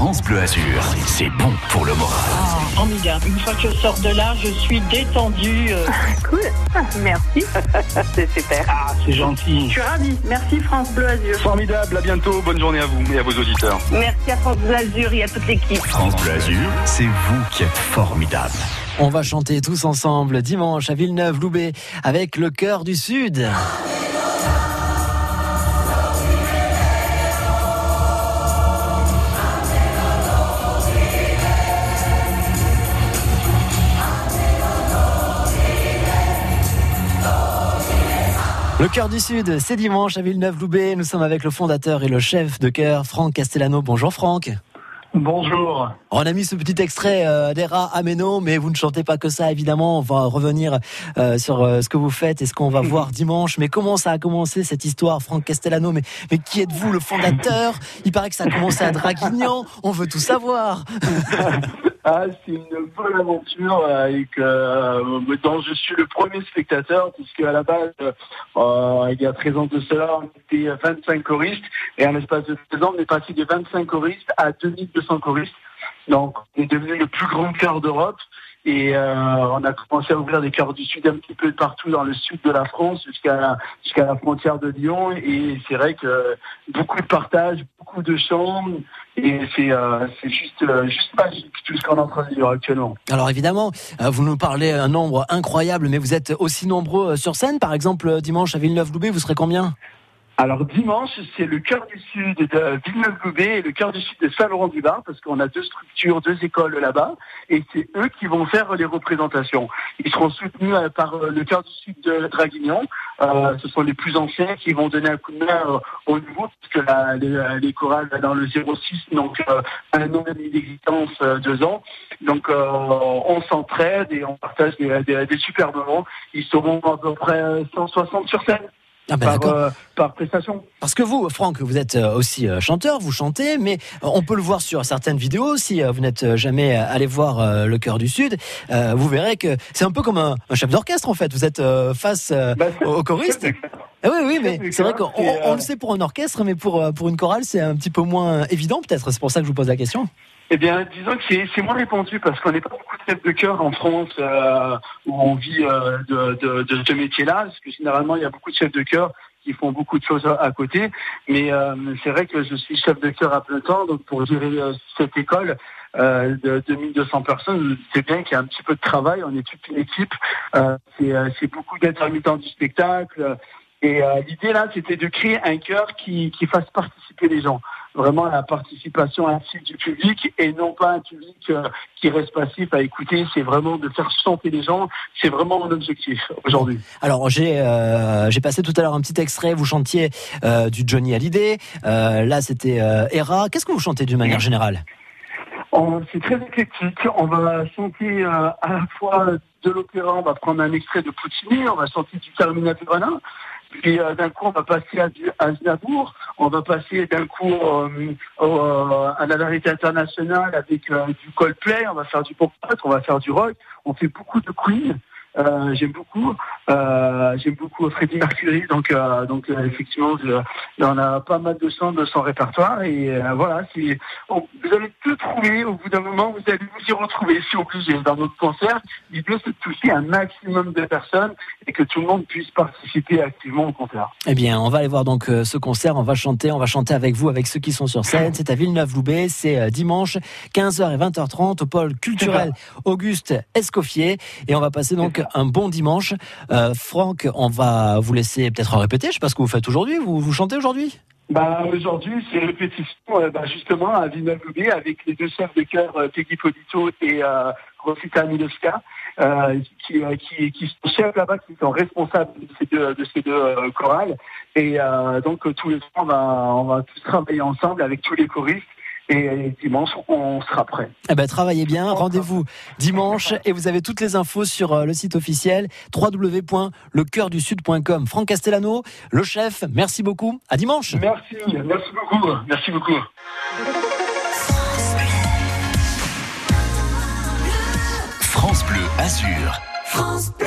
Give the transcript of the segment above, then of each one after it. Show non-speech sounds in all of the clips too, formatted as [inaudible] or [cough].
France Bleu Azur, c'est bon pour le moral. Ah, formidable. Une fois que je sors de là, je suis détendu. euh. [laughs] Cool, merci. [laughs] c'est super. Ah, c'est gentil. Je suis ravie. Merci France Bleu Azur. Formidable, à bientôt, bonne journée à vous et à vos auditeurs. Merci à France Bleu Azur et à toute l'équipe. France Bleu Azur, c'est vous qui êtes formidable. On va chanter tous ensemble dimanche à Villeneuve-Loubet avec le cœur du Sud. Le cœur du Sud, c'est dimanche à Villeneuve-Loubet. Nous sommes avec le fondateur et le chef de chœur, Franck Castellano. Bonjour Franck. Bonjour. On a mis ce petit extrait euh, d'Era Ameno, mais vous ne chantez pas que ça, évidemment. On va revenir euh, sur euh, ce que vous faites et ce qu'on va voir dimanche. Mais comment ça a commencé cette histoire, Franck Castellano? Mais, mais qui êtes-vous, le fondateur? Il paraît que ça a commencé à Draguignan. On veut tout savoir. [laughs] Ah, c'est une bonne aventure euh, et que, euh, dont je suis le premier spectateur puisque à la base, euh, il y a 13 ans de cela, on était 25 choristes et en l'espace de 13 ans, on est passé de 25 choristes à 2200 choristes. Donc, on est devenu le plus grand chœur d'Europe et euh, on a commencé à ouvrir des chœurs du Sud un petit peu partout dans le sud de la France jusqu'à jusqu'à la frontière de Lyon et c'est vrai que beaucoup de partage, beaucoup de chants et c'est euh, c'est juste euh, juste magique tout ce qu'on est en train de vivre actuellement. Alors évidemment, vous nous parlez un nombre incroyable, mais vous êtes aussi nombreux sur scène. Par exemple, dimanche à Villeneuve-Loubet, vous serez combien? Alors dimanche, c'est le cœur du sud de Villeneuve-Loubet et le cœur du sud de Saint-Laurent-du-Bain, parce qu'on a deux structures, deux écoles là-bas, et c'est eux qui vont faire les représentations. Ils seront soutenus euh, par euh, le cœur du sud de Draguignan. Euh, ce sont les plus anciens qui vont donner un coup de main euh, au nouveau, parce que les, les chorales dans le 06, donc euh, un an et demi d'existence, deux ans. Donc on s'entraide et on partage des, des, des super moments. Ils seront à peu près euh, 160 sur scène Ah ben par, euh, par prestation. Parce que vous, Franck, vous êtes euh, aussi euh, chanteur, vous chantez, mais on peut le voir sur certaines vidéos. Si vous n'êtes jamais allé voir le Cœur du Sud, vous verrez que c'est un peu comme un, un chef d'orchestre en fait. Vous êtes face Bah, au choriste. Ah oui, oui, mais c'est vrai qu'on et, on- on le sait pour un orchestre, mais pour pour une chorale, c'est un petit peu moins évident peut-être. C'est pour ça que je vous pose la question. Eh bien, disons que c'est, moins répandu parce qu'on n'est pas beaucoup de chefs de chœur en France euh, où on vit euh, de, de, de ce métier-là, parce que généralement il y a beaucoup de chefs de chœur qui font beaucoup de choses à, côté. Mais euh, c'est vrai que je suis chef de chœur à plein temps, donc pour gérer euh, cette école euh, de 2200 personnes, c'est bien qu'il y a un petit peu de travail. On est toute une équipe. Euh, c'est, euh, beaucoup d'intermittents du spectacle. Et euh, l'idée là, c'était de créer un chœur qui, qui fasse participer les gens vraiment la participation active du public et non pas un public euh, qui reste passif à écouter. C'est vraiment de faire chanter les gens. C'est vraiment mon objectif aujourd'hui. Alors j'ai euh, j'ai passé tout à l'heure un petit extrait. Vous chantiez du Johnny Hallyday. Là, c'était Hera. Qu'est-ce que vous chantez d'une manière générale? C'est très éclectique. On va chanter à la fois de l'opéra, on va prendre un extrait de Puccini, on va chanter du Carmina Burana, puis euh, d'un coup on va passer à du Aznavour, on va passer d'un coup euh, au- à la variété internationale avec euh, du Coldplay, on va faire du pop on va faire du rock, on fait beaucoup de Queen. Euh, j'aime beaucoup, euh, j'aime beaucoup Freddie Mercury, donc euh, donc effectivement, je- on a pas mal de chants de son répertoire et voilà, Bon, vous allez tout trouver, au bout d'un moment, vous allez vous y retrouver, si obligé. Dans notre concert, l'idée, c'est de toucher un maximum de personnes et que tout le monde puisse participer activement au concert. Eh bien, on va aller voir donc ce concert. On va chanter, on va chanter avec vous, avec ceux qui sont sur scène. C'est à Villeneuve-Loubet. C'est dimanche, 15h et 20h30 au pôle culturel Auguste Escoffier. Et on va passer donc un bon dimanche. Euh, Franck, on va vous laisser peut-être répéter. Je sais pas ce que vous faites aujourd'hui. Vous, vous chantez aujourd'hui? Bah, aujourd'hui, c'est répétition, euh, bah, justement, à Villeneuve-Loubet avec les deux chefs de chœur, euh, Peggy et Rosita Milowska, qui, sont chefs là-bas, qui sont responsables de ces deux, de ces deux chorales. Et donc, tous les trois, on va, on va tous travailler ensemble avec tous les choristes. Et dimanche, on sera prêt. Eh ben, travaillez bien. Rendez-vous dimanche et vous avez toutes les infos sur euh, le site officiel www.lecoeurdusud.com. Franck Castellano, le chef. Merci beaucoup. À dimanche. Merci, merci beaucoup, merci beaucoup. France Bleu Azur. France Bleu.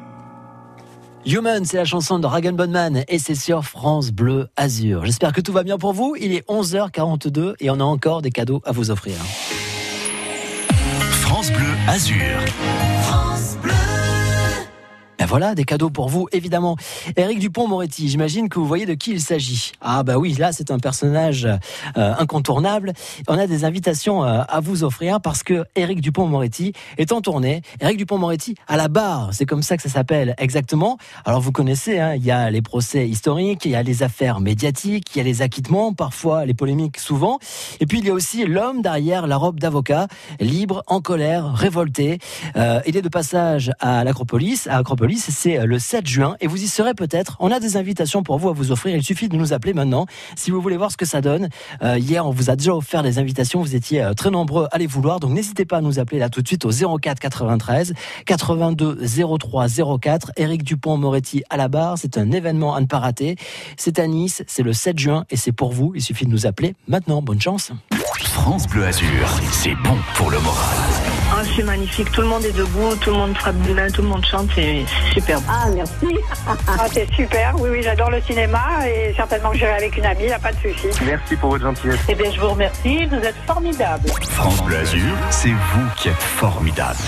Human, c'est la chanson de Ragan Bonman et c'est sur France Bleu Azur. J'espère que tout va bien pour vous. Il est 11h42 et on a encore des cadeaux à vous offrir. France Bleu Azur. Ben voilà, des cadeaux pour vous, évidemment. Éric Dupont-Moretti, j'imagine que vous voyez de qui il s'agit. Ah bah oui, là c'est un personnage euh, incontournable. On a des invitations euh, à vous offrir parce que Éric Dupont-Moretti est en tournée. Éric Dupont-Moretti à la barre, c'est comme ça que ça s'appelle exactement. Alors vous connaissez, hein, il y a les procès historiques, il y a les affaires médiatiques, il y a les acquittements, parfois les polémiques souvent. Et puis il y a aussi l'homme derrière la robe d'avocat, libre, en colère, révolté. Euh, il est de passage à l'Acropolis, à Acropolis c'est le 7 juin et vous y serez peut-être. On a des invitations pour vous à vous offrir. Il suffit de nous appeler maintenant si vous voulez voir ce que ça donne. Euh, hier, on vous a déjà offert des invitations. Vous étiez euh, très nombreux à les vouloir. Donc n'hésitez pas à nous appeler là tout de suite au 04 93 82 03 04. Éric Dupont-Moretti à la barre. C'est un événement à ne pas rater. C'est à Nice. C'est le 7 juin et c'est pour vous. Il suffit de nous appeler maintenant. Bonne chance. France Bleu Azur, c'est bon pour le moral. Ah, c'est magnifique. Tout le monde est debout, tout le monde frappe des mains, tout le monde chante. C'est c'est superbe. Ah, merci. [laughs] ah, c'est super. Oui, oui, j'adore le cinéma et certainement que j'irai avec une amie, il n'y a pas de souci. Merci pour votre gentillesse. Eh bien, je vous remercie. Vous êtes formidables. France Bleu Azur, c'est vous qui êtes formidable.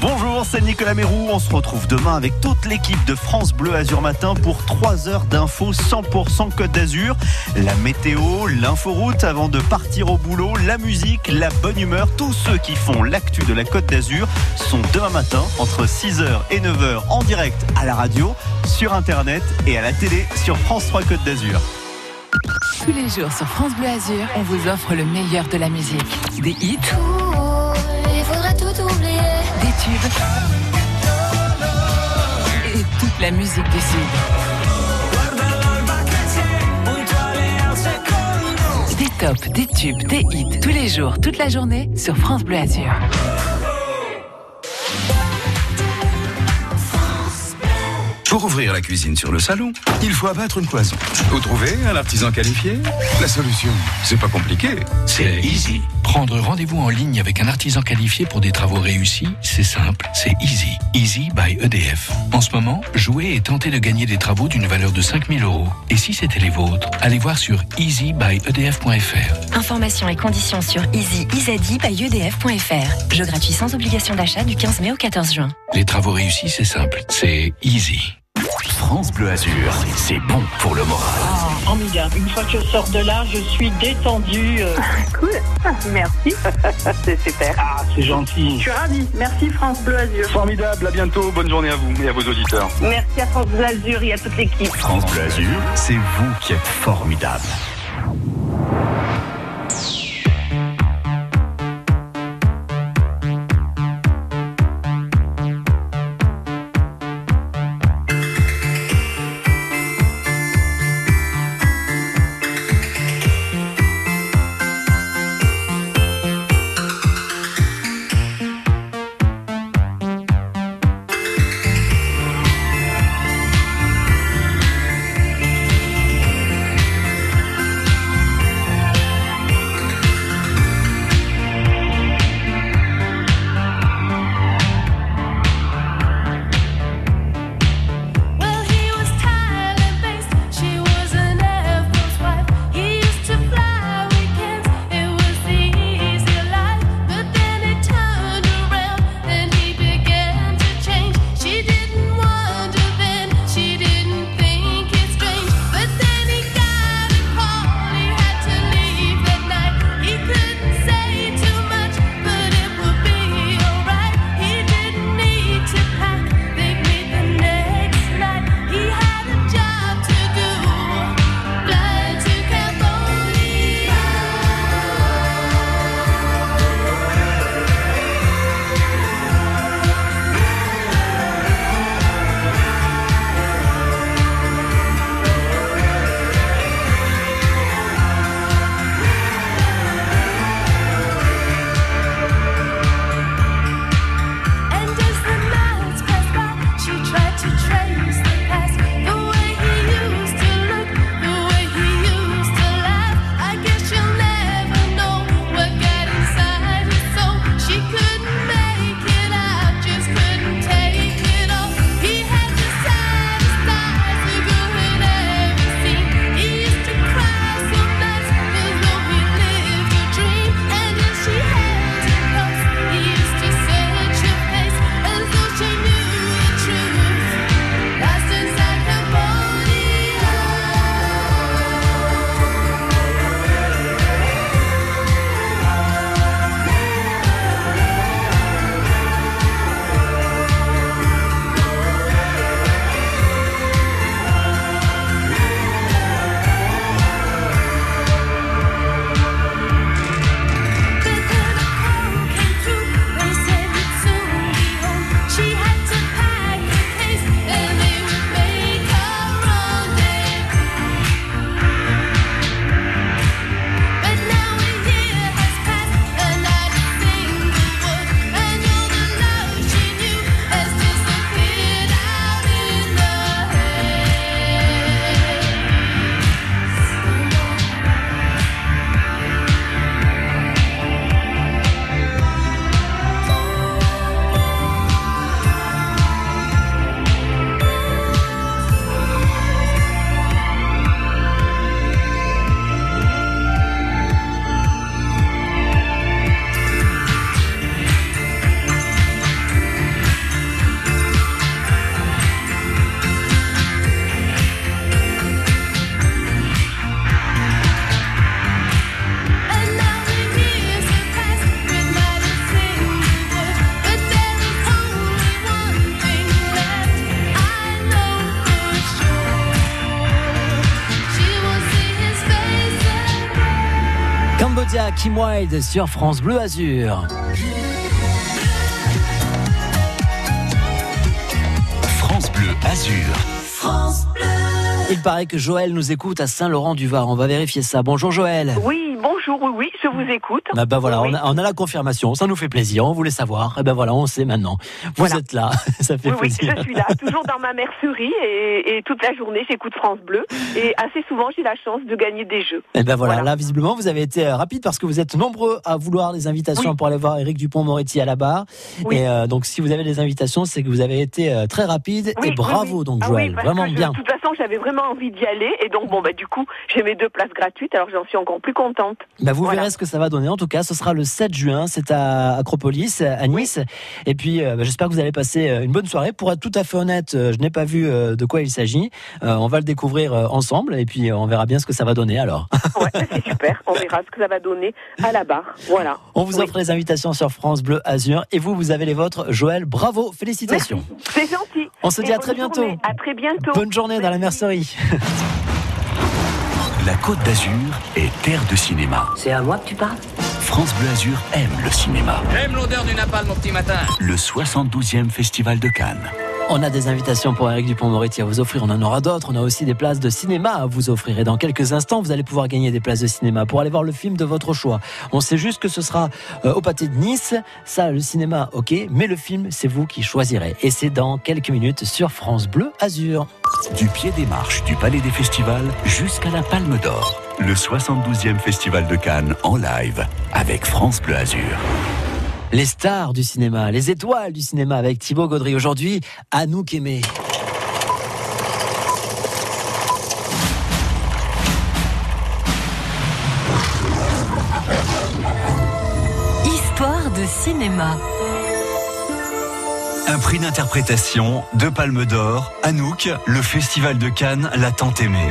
Bonjour, c'est Nicolas Mérou. On se retrouve demain avec toute l'équipe de France Bleu Azur Matin pour 3 heures d'infos 100% Côte d'Azur. La météo, l'inforoute avant de partir au boulot, la musique, la bonne humeur. Tous ceux qui font l'actu de la Côte d'Azur sont demain matin entre 6h et 9h en direct à la radio, sur Internet et à la télé sur France 3 Côte d'Azur. Tous les jours sur France Bleu Azur, on vous offre le meilleur de la musique. Des hits, Il faudrait tout oublier. des tubes la musique du Sud. Des tops, des tubes, des hits, tous les jours, toute la journée sur France Bleu Azur. Pour ouvrir la cuisine sur le salon, il faut abattre une cloison. Vous trouvez un artisan qualifié La solution, c'est pas compliqué. C'est easy. Prendre rendez-vous en ligne avec un artisan qualifié pour des travaux réussis, c'est simple, c'est easy. Easy by EDF. En ce moment, jouez et tentez de gagner des travaux d'une valeur de 5000 euros. Et si c'était les vôtres, allez voir sur easybyedf.fr. Informations et conditions sur easy-by-edf.fr. Jeu gratuit sans obligation d'achat du 15 mai au 14 juin. Les travaux réussis, c'est simple, c'est easy. France Bleu Azur, c'est bon pour le moral. Ah, formidable. Une fois que je sors de là, je suis détendue. euh. Cool. Merci. [laughs] C'est super. Ah, c'est gentil. Je suis ravie. Merci France Bleu Azur. Formidable, à bientôt. Bonne journée à vous et à vos auditeurs. Merci à France Bleu Azur et à toute l'équipe. France Bleu Azur, c'est vous qui êtes formidable. Kim Wilde sur France Bleu Azur. France France Bleu Azur. Il paraît que Joël nous écoute à Saint-Laurent-du-Var. On va vérifier ça. Bonjour Joël. Oui, bonjour, oui, oui, je vous écoute. Ah ben voilà, Oui, on, a, on a la confirmation, ça nous fait plaisir, on voulait savoir. Et ben voilà, on sait maintenant. Vous Voilà. êtes là, [laughs] ça fait Oui, oui, plaisir. je suis là, toujours dans ma mercerie et, et toute la journée j'écoute France Bleu et assez souvent j'ai la chance de gagner des jeux. Et ben voilà, là visiblement vous avez été euh, rapide parce que vous êtes nombreux à vouloir des invitations pour aller voir Eric Dupont-Moretti à la barre. Et euh, donc si vous avez des invitations, c'est que vous avez été euh, très rapide et bravo donc Ah Joël, vraiment je- bien. De toute façon, j'avais vraiment envie d'y aller et donc bon bah du coup j'ai mes deux places gratuites alors j'en suis encore plus contente. Bah, vous Voilà. verrez ce que ça va donner. En tout cas, ce sera le 7 juin. C'est à Acropolis, à Nice. Et puis, euh, bah, j'espère que vous allez passer euh, une bonne soirée. Pour être tout à fait honnête, euh, je n'ai pas vu de quoi il s'agit. Euh, on va le découvrir ensemble et puis on verra bien ce que ça va donner alors. Ouais, c'est super, on verra ce que ça va donner à la barre. Voilà. On vous offre les invitations sur France Bleu Azur et vous, vous avez les vôtres. Joël, bravo, félicitations. C'est gentil. On se dit à très bientôt. À très bientôt. Bonne journée dans la mercerie. [laughs] La Côte d'Azur est terre de cinéma. C'est à moi que tu parles France Bleu Azur aime le cinéma. J'aime l'odeur du napalm mon petit matin. Le 72e Festival de Cannes. On a des invitations pour Eric Dupont-Moretti à vous offrir. On en aura d'autres. On a aussi des places de cinéma à vous offrir. Et dans quelques instants, vous allez pouvoir gagner des places de cinéma pour aller voir le film de votre choix. On sait juste que ce sera euh, au pâté de Nice. Ça, le cinéma, ok. Mais le film, c'est vous qui choisirez. Et c'est dans quelques minutes sur France Bleu Azur. Du pied des marches du Palais des Festivals jusqu'à la Palme d'Or. Le 72e Festival de Cannes en live avec France Bleu Azur. Les stars du cinéma, les étoiles du cinéma avec Thibaut Gaudry. Aujourd'hui, Anouk Aimé. Histoire de cinéma. Un prix d'interprétation, deux palmes d'or, Anouk, le festival de Cannes l'a tant aimé.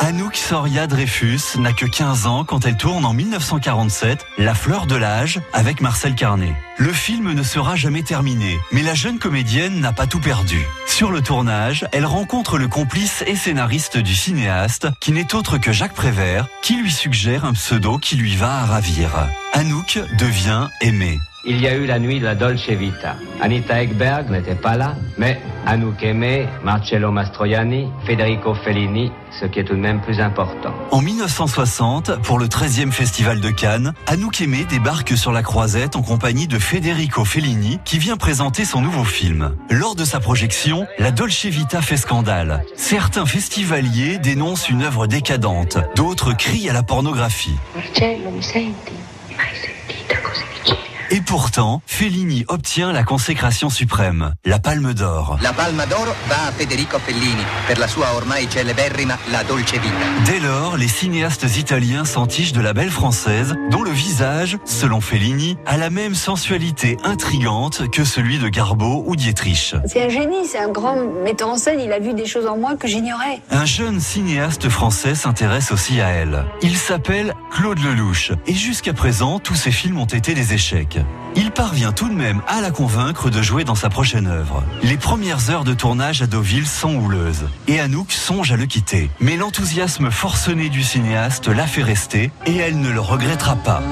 Anouk Soria Dreyfus n'a que 15 ans quand elle tourne en 1947 La fleur de l'âge avec Marcel Carnet. Le film ne sera jamais terminé, mais la jeune comédienne n'a pas tout perdu. Sur le tournage, elle rencontre le complice et scénariste du cinéaste, qui n'est autre que Jacques Prévert, qui lui suggère un pseudo qui lui va à ravir. Anouk devient aimée. Il y a eu la nuit de la Dolce Vita. Anita Ekberg n'était pas là, mais Anouk Aimé, Marcello Mastroianni, Federico Fellini, ce qui est tout de même plus important. En 1960, pour le 13e Festival de Cannes, Anouk Aimé débarque sur la croisette en compagnie de Federico Fellini qui vient présenter son nouveau film. Lors de sa projection, la Dolce Vita fait scandale. Certains festivaliers dénoncent une œuvre décadente, d'autres crient à la pornographie. Marcello, mi senti? Mi hai sentita? Così? Et pourtant, Fellini obtient la consécration suprême, la Palme d'Or. La Palma d'Oro va a Federico Fellini per la sua ormai celeberrima La Dolce Vita. Dès lors, les cinéastes italiens s'entichent de la belle française, dont le visage, selon Fellini, a la même sensualité intrigante que celui de Garbeau ou Dietrich. C'est un génie, c'est un grand metteur en scène, il a vu des choses en moi que j'ignorais. Un jeune cinéaste français s'intéresse aussi à elle. Il s'appelle Claude Lelouch, et jusqu'à présent, tous ses films ont été des échecs. Il parvient tout de même à la convaincre de jouer dans sa prochaine œuvre. Les premières heures de tournage à Deauville sont houleuses, et Anouk songe à le quitter. Mais l'enthousiasme forcené du cinéaste la fait rester, et elle ne le regrettera pas.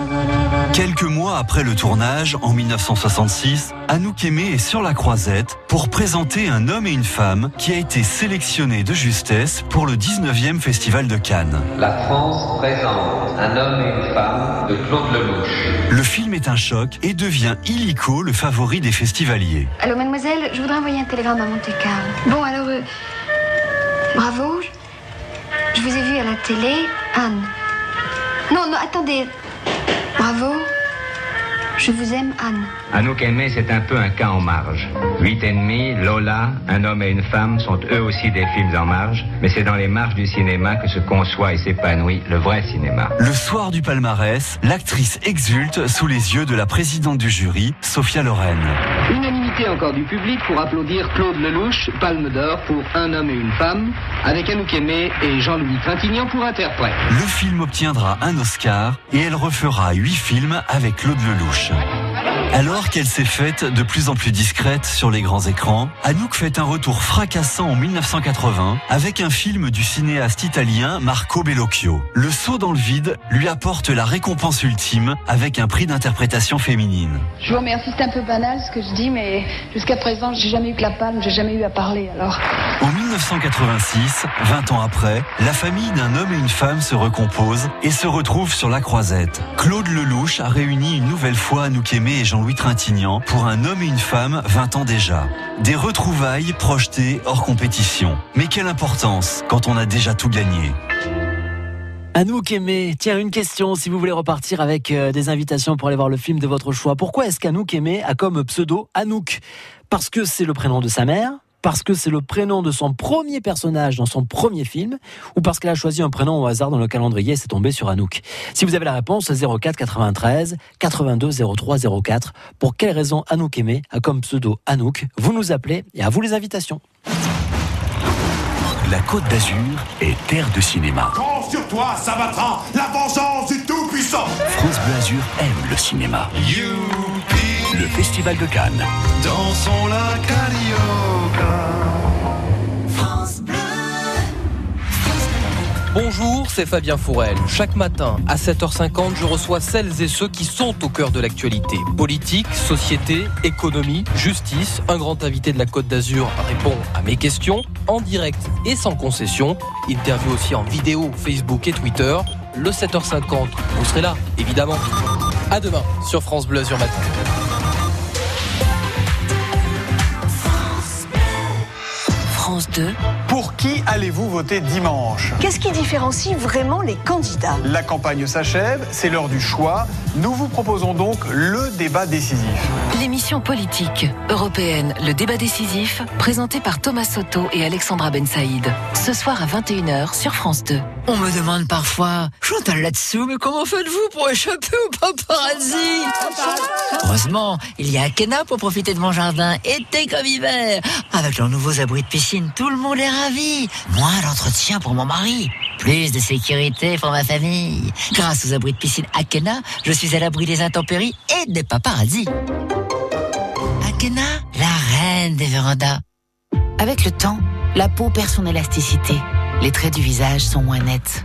Quelques mois après le tournage, en 1966, Anouk Aimé est sur la croisette pour présenter un homme et une femme qui a été sélectionné de justesse pour le 19e Festival de Cannes. La France présente un homme et une femme de Claude Lelouch. Le film est un choc et devient illico le favori des festivaliers. Allô, mademoiselle, je voudrais envoyer un télégramme à Monte Carlo. Bon, alors, euh, bravo. Je, je vous ai vu à la télé. Anne. Non, non, attendez. Bravo. Je vous aime, Anne. Anouk Aimé, c'est un peu un cas en marge. Huit ennemis, Lola, un homme et une femme sont eux aussi des films en marge, mais c'est dans les marges du cinéma que se conçoit et s'épanouit le vrai cinéma. Le soir du palmarès, l'actrice exulte sous les yeux de la présidente du jury, Sophia Loren. Unanimité encore du public pour applaudir Claude Lelouch, Palme d'Or pour Un homme et une femme, avec Anouk Aimé et Jean-Louis Trintignant pour interprète. Le film obtiendra un Oscar et elle refera huit films avec Claude Lelouch. 是 Alors qu'elle s'est faite de plus en plus discrète sur les grands écrans, Anouk fait un retour fracassant en 1980 avec un film du cinéaste italien Marco Bellocchio. Le saut dans le vide lui apporte la récompense ultime avec un prix d'interprétation féminine. Je vous remercie, c'est un peu banal ce que je dis, mais jusqu'à présent, j'ai jamais eu que la palme, j'ai jamais eu à parler, alors. En 1986, 20 ans après, la famille d'un homme et une femme se recompose et se retrouve sur la croisette. Claude Lelouch a réuni une nouvelle fois Anouk Aimé et Jean-Louis Trintignant pour un homme et une femme 20 ans déjà. Des retrouvailles projetées hors compétition. Mais quelle importance quand on a déjà tout gagné Anouk Aimé, tiens, une question si vous voulez repartir avec euh, des invitations pour aller voir le film de votre choix. Pourquoi est-ce qu'Anouk Aimé a comme pseudo Anouk? Parce que c'est le prénom de sa mère parce que c'est le prénom de son premier personnage dans son premier film, ou parce qu'elle a choisi un prénom au hasard dans le calendrier et c'est tombé sur Anouk. Si vous avez la réponse, 04 93 82 03 04. Pour quelle raison Anouk Aimé a comme pseudo Anouk Vous nous appelez et à vous les invitations. La Côte d'Azur est terre de cinéma. Compte sur toi, Sabatran, la vengeance du Tout-Puissant. France Bleu Azur aime le cinéma. Le Festival de Cannes. Dansons la carioca. Bonjour, c'est Fabien Fourel. Chaque matin, à 7h50, je reçois celles et ceux qui sont au cœur de l'actualité. Politique, société, économie, justice. Un grand invité de la Côte d'Azur répond à mes questions en direct et sans concession. Interview aussi en vidéo, Facebook et Twitter. Le 7h50, vous serez là, évidemment. À demain sur France Bleu Azur Matin. France 2. Pour qui allez-vous voter dimanche Qu'est-ce qui différencie vraiment les candidats? La campagne s'achève, c'est l'heure du choix. Nous vous proposons donc le débat décisif. L'émission politique européenne Le débat décisif, présentée par Thomas Soto et Alexandra Ben Saïd. Ce soir à 21h sur France 2. On me demande parfois, Chantal là-dessous, mais comment faites-vous pour échapper au paparazzi? Heureusement, il y a Akena pour profiter de mon jardin, été comme hiver. Avec leurs nouveaux abris de piscine, tout le monde est ravi. Moins d'entretien pour mon mari. Plus de sécurité pour ma famille. Grâce aux abris de piscine Akena, je suis à l'abri des intempéries et des paparazzis. La reine des vérandas. Avec le temps, la peau perd son élasticité. Les traits du visage sont moins nets.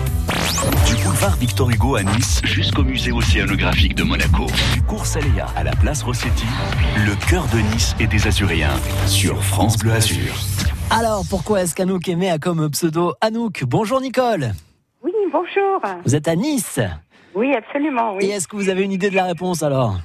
Du boulevard Victor Hugo à Nice jusqu'au musée océanographique de Monaco. Du cours Saléa à la place Rossetti, le cœur de Nice et des Azuréens sur France Bleu Azur. Alors, pourquoi est-ce qu'Anouk Aimé a comme pseudo Anouk? Bonjour Nicole. Oui, bonjour. Vous êtes à Nice? Oui, absolument. Oui. Et est-ce que vous avez une idée de la réponse alors?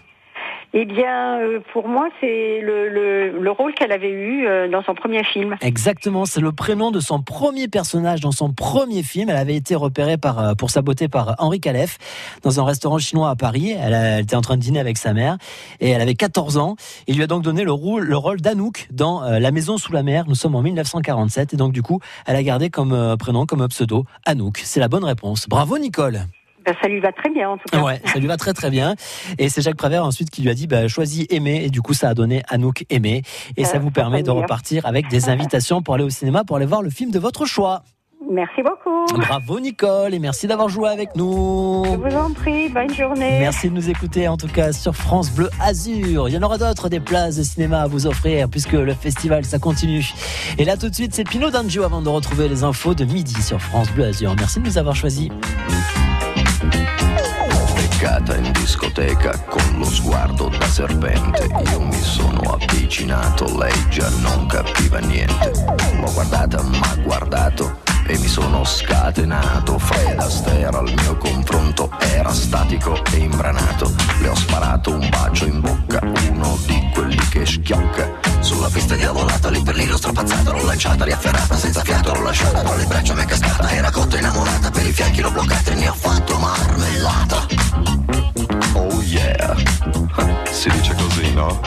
Eh bien, euh, pour moi, c'est le, le, le rôle qu'elle avait eu euh, dans son premier film. Exactement, c'est le prénom de son premier personnage dans son premier film. Elle avait été repérée par, euh, pour sa beauté par Henri Calef dans un restaurant chinois à Paris. Elle, était en train de dîner avec sa mère et elle avait 14 ans. Il lui a donc donné le rôle, le rôle d'Anouk dans La Maison sous la mer. Nous sommes en 1947 et donc du coup, elle a gardé comme prénom, comme pseudo, Anouk. C'est la bonne réponse. Bravo Nicole. Ben, ça lui va très bien, en tout cas. Ouais, ça lui va très très bien. Et c'est Jacques Prévert ensuite qui lui a dit bah, choisis Aimé et du coup ça a donné Anouk Aimé et ça Euh, vous permet de repartir avec des [laughs] invitations pour aller au cinéma pour aller voir le film de votre choix. Merci beaucoup. Bravo Nicole et merci d'avoir joué avec nous. Je vous en prie, bonne journée. Merci de nous écouter en tout cas sur France Bleu Azur. Il y en aura d'autres des places de cinéma à vous offrir puisque le festival ça continue. Et là tout de suite c'est Pino D'Angio avant de retrouver les infos de midi sur France Bleu Azur. Merci de nous avoir choisis. Beccata in discoteca con lo sguardo da serpente. Io mi sono avvicinato, lei già non capiva niente. L'ho guardata, ma guardato e mi sono scatenato. Fred Astaire al mio confronto era statico e imbranato. Le ho sparato un bacio in bocca, uno di quelli che schiocca. Pista diavolata, lì per lì l'ho strapazzato, l'ho lanciata, riafferrata, senza fiato, l'ho lasciata, tra le braccia mi è cascata, era cotta innamorata, per i fianchi l'ho bloccata e ne ho fatto marmellata. Oh yeah, si dice così, no?